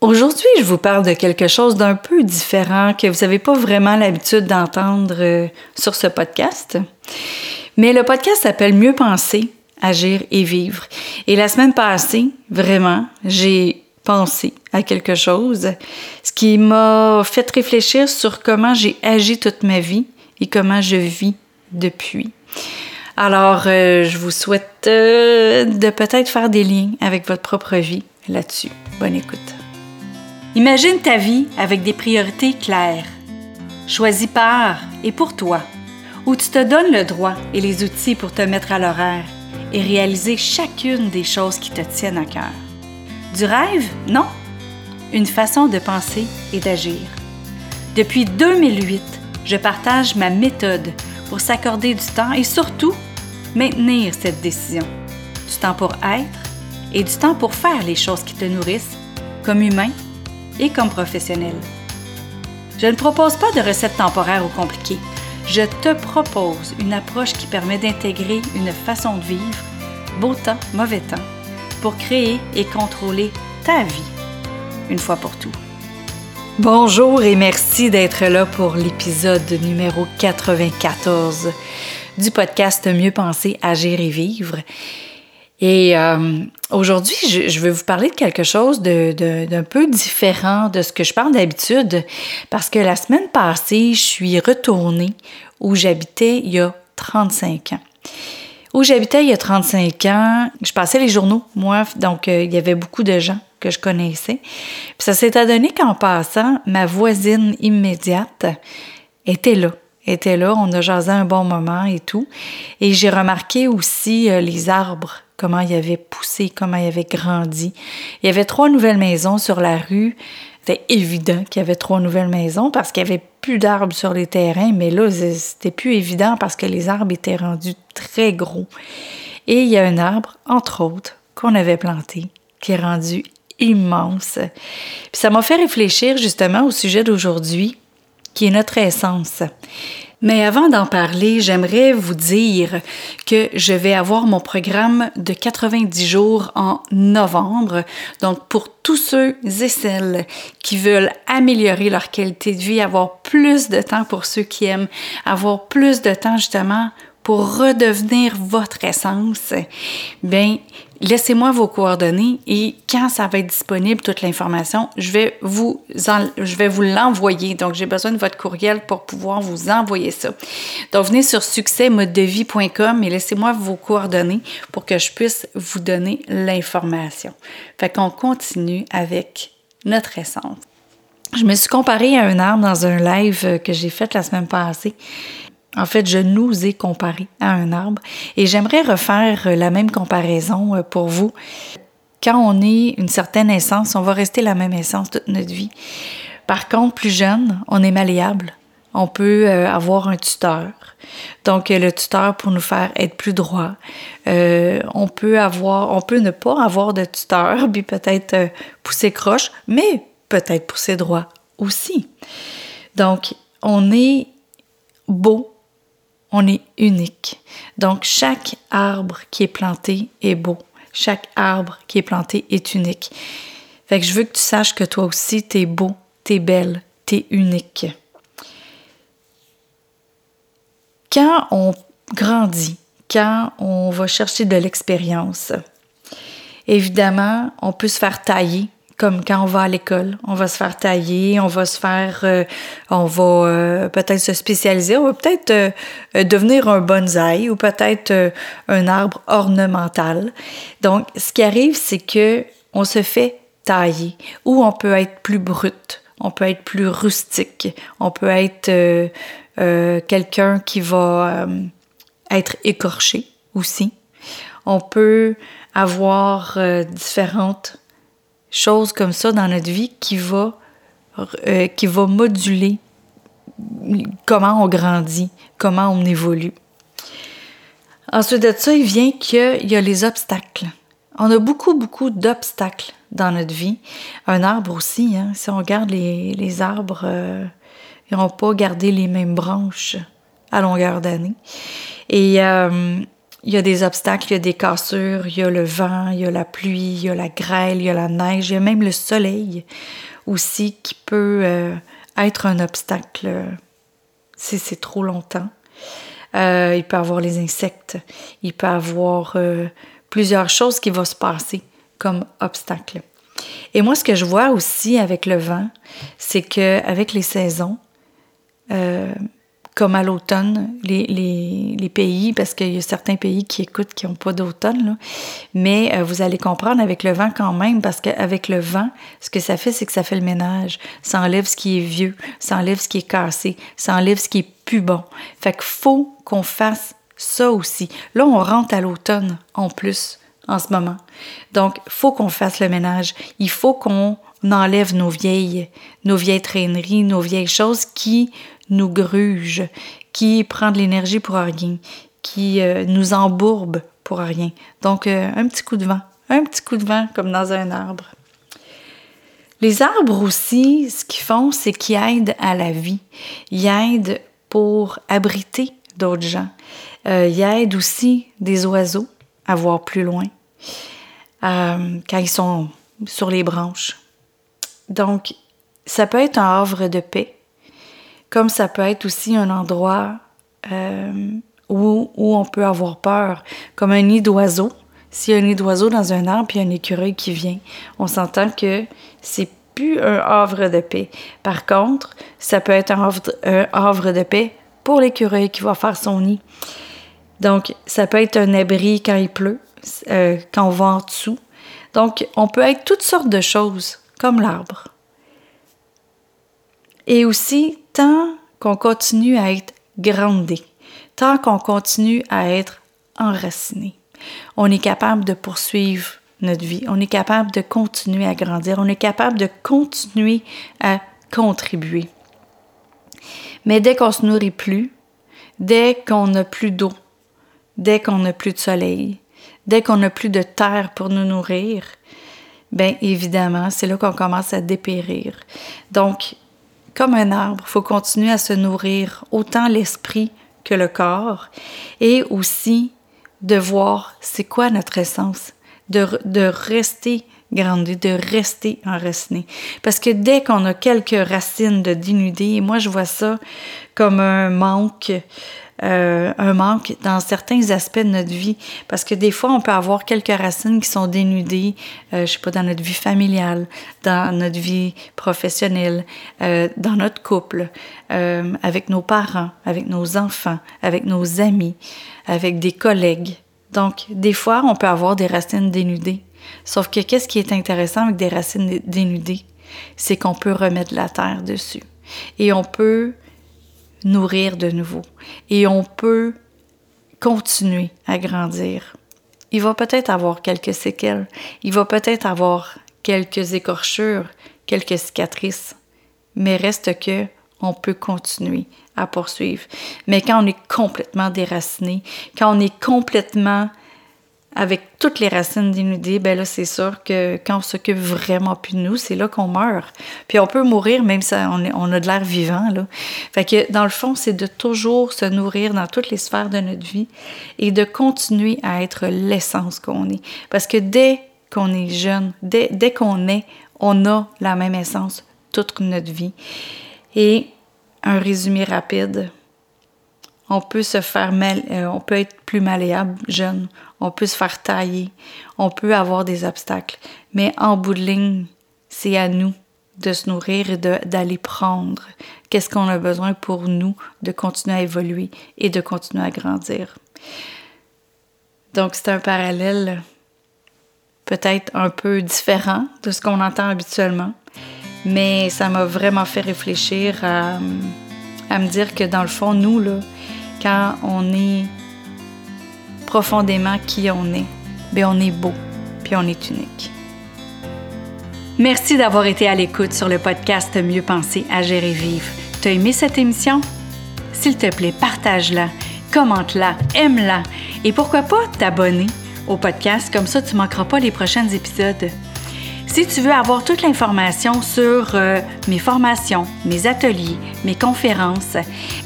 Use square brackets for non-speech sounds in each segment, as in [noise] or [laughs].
Aujourd'hui, je vous parle de quelque chose d'un peu différent que vous n'avez pas vraiment l'habitude d'entendre euh, sur ce podcast. Mais le podcast s'appelle Mieux penser, agir et vivre. Et la semaine passée, vraiment, j'ai pensé à quelque chose, ce qui m'a fait réfléchir sur comment j'ai agi toute ma vie et comment je vis depuis. Alors, euh, je vous souhaite euh, de peut-être faire des liens avec votre propre vie là-dessus. Bonne écoute. Imagine ta vie avec des priorités claires, choisies par et pour toi, où tu te donnes le droit et les outils pour te mettre à l'horaire et réaliser chacune des choses qui te tiennent à cœur. Du rêve? Non? Une façon de penser et d'agir. Depuis 2008, je partage ma méthode pour s'accorder du temps et surtout maintenir cette décision. Du temps pour être et du temps pour faire les choses qui te nourrissent, comme humain et comme professionnel. Je ne propose pas de recettes temporaires ou compliquées. Je te propose une approche qui permet d'intégrer une façon de vivre, beau temps, mauvais temps, pour créer et contrôler ta vie, une fois pour tout. Bonjour et merci d'être là pour l'épisode numéro 94 du podcast Mieux penser, agir et vivre. Et euh, aujourd'hui, je, veux vous parler de quelque chose d'un peu différent de ce que je parle d'habitude, parce que la semaine passée, je suis retournée où j'habitais il y a 35 ans. Où j'habitais il y a 35 ans, je passais les journaux, moi, donc euh, il y avait beaucoup de gens que je connaissais. Puis ça s'est adonné qu'en passant, ma voisine immédiate était là était là, on a jasé un bon moment et tout. Et j'ai remarqué aussi euh, les arbres comment il avait poussé, comment il avait grandi. Il y avait trois nouvelles maisons sur la rue. C'était évident qu'il y avait trois nouvelles maisons parce qu'il n'y avait plus d'arbres sur les terrains, mais là, c'était plus évident parce que les arbres étaient rendus très gros. Et il y a un arbre, entre autres, qu'on avait planté, qui est rendu immense. Puis ça m'a fait réfléchir justement au sujet d'aujourd'hui, qui est notre essence. Mais avant d'en parler, j'aimerais vous dire que je vais avoir mon programme de 90 jours en novembre. Donc, pour tous ceux et celles qui veulent améliorer leur qualité de vie, avoir plus de temps pour ceux qui aiment, avoir plus de temps justement pour redevenir votre essence, bien, laissez-moi vos coordonnées et quand ça va être disponible, toute l'information, je vais vous, l'envoyer. Donc, j'ai besoin de votre courriel pour pouvoir vous envoyer ça. Donc, venez sur succèsmodedevie.com et laissez-moi vos coordonnées pour que je puisse vous donner l'information. Fait qu'on continue avec notre essence. Je me suis comparée à un arbre dans un live que j'ai fait la semaine passée. En fait, je nous ai comparé à un arbre et j'aimerais refaire la même comparaison euh, pour vous. Quand on est une certaine essence, on va rester la même essence toute notre vie. Par contre, plus jeune, on est malléable. On peut euh, avoir un tuteur. Donc, le tuteur pour nous faire être plus droit. Euh, on peut avoir, on peut ne pas avoir de tuteur, [laughs] puis peut-être pousser croche, mais peut-être pousser droit aussi. Donc, on est beau on est unique. Donc, chaque arbre qui est planté est beau. Chaque arbre qui est planté est unique. Fait que je veux que tu saches que toi aussi, t'es beau, t'es belle, t'es unique. Quand on grandit, quand on va chercher de l'expérience, évidemment, on peut se faire tailler comme quand on va à l'école, on va se faire tailler, on va se faire, euh, on va euh, peut-être se spécialiser, on va peut-être euh, devenir un bonsaï ou peut-être un arbre ornemental. Donc, ce qui arrive, c'est que on se fait tailler ou on peut être plus brut, on peut être plus rustique, on peut être quelqu'un qui va être écorché aussi. On peut avoir différentes choses comme ça dans notre vie qui va, euh, qui va moduler comment on grandit, comment on évolue. Ensuite de ça, il vient qu'il y a les obstacles. On a beaucoup, beaucoup d'obstacles dans notre vie. Un arbre aussi, hein. si on regarde les, arbres, euh, ils n'ont pas gardé les mêmes branches à longueur d'année. Et euh, il y a des obstacles, il y a des cassures, il y a le vent, il y a la pluie, il y a la grêle, il y a la neige, il y a même le soleil aussi qui peut euh, être un obstacle si c'est trop longtemps. Euh, il peut avoir les insectes, il peut y avoir euh, plusieurs choses qui vont se passer comme obstacle. Et moi, ce que je vois aussi avec le vent, c'est qu'avec les saisons, comme à l'automne, les, pays, parce qu'il y a certains pays qui écoutent qui n'ont pas d'automne, mais euh, vous allez comprendre avec le vent quand même, parce qu'avec le vent, ce que ça fait, c'est que ça fait le ménage. Ça enlève ce qui est vieux, ça enlève ce qui est cassé, ça enlève ce qui est plus bon. Fait qu'il faut qu'on fasse ça aussi. Là, on rentre à l'automne en plus en ce moment. Donc, faut qu'on fasse le ménage. Il faut qu'on enlève nos vieilles, nos vieilles traîneries, nos vieilles choses qui nous gruge, qui prend de l'énergie pour rien, qui euh, nous embourbe pour rien. Donc, euh, un petit coup de vent, un petit coup de vent comme dans un arbre. Les arbres aussi, ce qu'ils font, c'est qu'ils aident à la vie. Ils aident pour abriter d'autres gens. Euh, ils aident aussi des oiseaux à voir plus loin quand ils sont sur les branches. Donc, ça peut être un havre de paix comme ça peut être aussi un endroit euh, où, où, on peut avoir peur, comme un nid d'oiseau. S'il y a un nid d'oiseau dans un arbre, puis un écureuil qui vient, on s'entend que c'est plus un havre de paix. Par contre, ça peut être un havre, de paix pour l'écureuil qui va faire son nid. Donc, ça peut être un abri quand il pleut, euh, quand on va en dessous. Donc, on peut être toutes sortes de choses, comme l'arbre. Et aussi, tant qu'on continue à être grandé, tant qu'on continue à être enraciné, on est capable de poursuivre notre vie, on est capable de continuer à grandir, on est capable de continuer à contribuer. Mais dès qu'on se nourrit plus, dès qu'on n'a plus d'eau, dès qu'on n'a plus de soleil, dès qu'on n'a plus de terre pour nous nourrir, bien évidemment, c'est là qu'on commence à dépérir. Donc, comme un arbre, il faut continuer à se nourrir autant l'esprit que le corps et aussi de voir c'est quoi notre essence, de, de rester grandi, de rester enraciné. Parce que dès qu'on a quelques racines de dénudées, moi je vois ça comme un manque euh, un manque dans certains aspects de notre vie. Parce que des fois, on peut avoir quelques racines qui sont dénudées, euh, je sais pas, dans notre vie familiale, dans notre vie professionnelle, euh, dans notre couple, euh, avec nos parents, avec nos enfants, avec nos amis, avec des collègues. Donc, des fois, on peut avoir des racines dénudées. Sauf que qu'est-ce qui est intéressant avec des racines dénudées? C'est qu'on peut remettre la terre dessus. Et on peut nourrir de nouveau. Et on peut continuer à grandir. Il va peut-être avoir quelques séquelles, il va peut-être avoir quelques écorchures, quelques cicatrices, mais reste que on peut continuer à poursuivre. Mais quand on est complètement déraciné, quand on est complètement avec toutes les racines dénudées, ben là, c'est sûr que quand on s'occupe vraiment plus de nous, c'est là qu'on meurt. Puis on peut mourir même si on, on a de l'air vivant, là. Fait que dans le fond, c'est de toujours se nourrir dans toutes les sphères de notre vie et de continuer à être l'essence qu'on est. Parce que dès qu'on est jeune, dès, dès qu'on est, on a la même essence toute notre vie. Et un résumé rapide, on peut se faire mal, euh, on peut être plus malléable jeune, on peut se faire tailler, on peut avoir des obstacles. Mais en bout de ligne, c'est à nous de se nourrir et d'aller prendre qu'est-ce qu'on a besoin pour nous de continuer à évoluer et de continuer à grandir. Donc c'est un parallèle peut-être un peu différent de ce qu'on entend habituellement, mais ça m'a vraiment fait réfléchir à, à me dire que dans le fond, nous, là, quand on est profondément qui on est, bien on est beau, puis on est unique. Merci d'avoir été à l'écoute sur le podcast Mieux penser, agir et vivre. T'as aimé cette émission? S'il te plaît, partage-la, commente-la, aime-la et pourquoi pas t'abonner au podcast, comme ça tu manqueras pas les prochains épisodes. Si tu veux avoir toute l'information sur euh, mes formations, mes ateliers, mes conférences,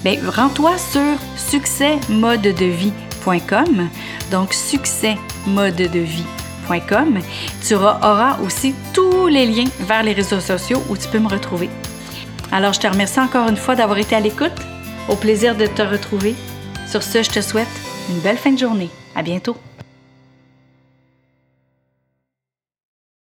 ben, rends-toi sur succèsmodedevie.com succèsmodedevie.com, donc succèsmodedevie.com. Tu auras aussi tous les liens vers les réseaux sociaux où tu peux me retrouver. Alors, je te remercie encore une fois d'avoir été à l'écoute. Au plaisir de te retrouver. Sur ce, je te souhaite une belle fin de journée. À bientôt.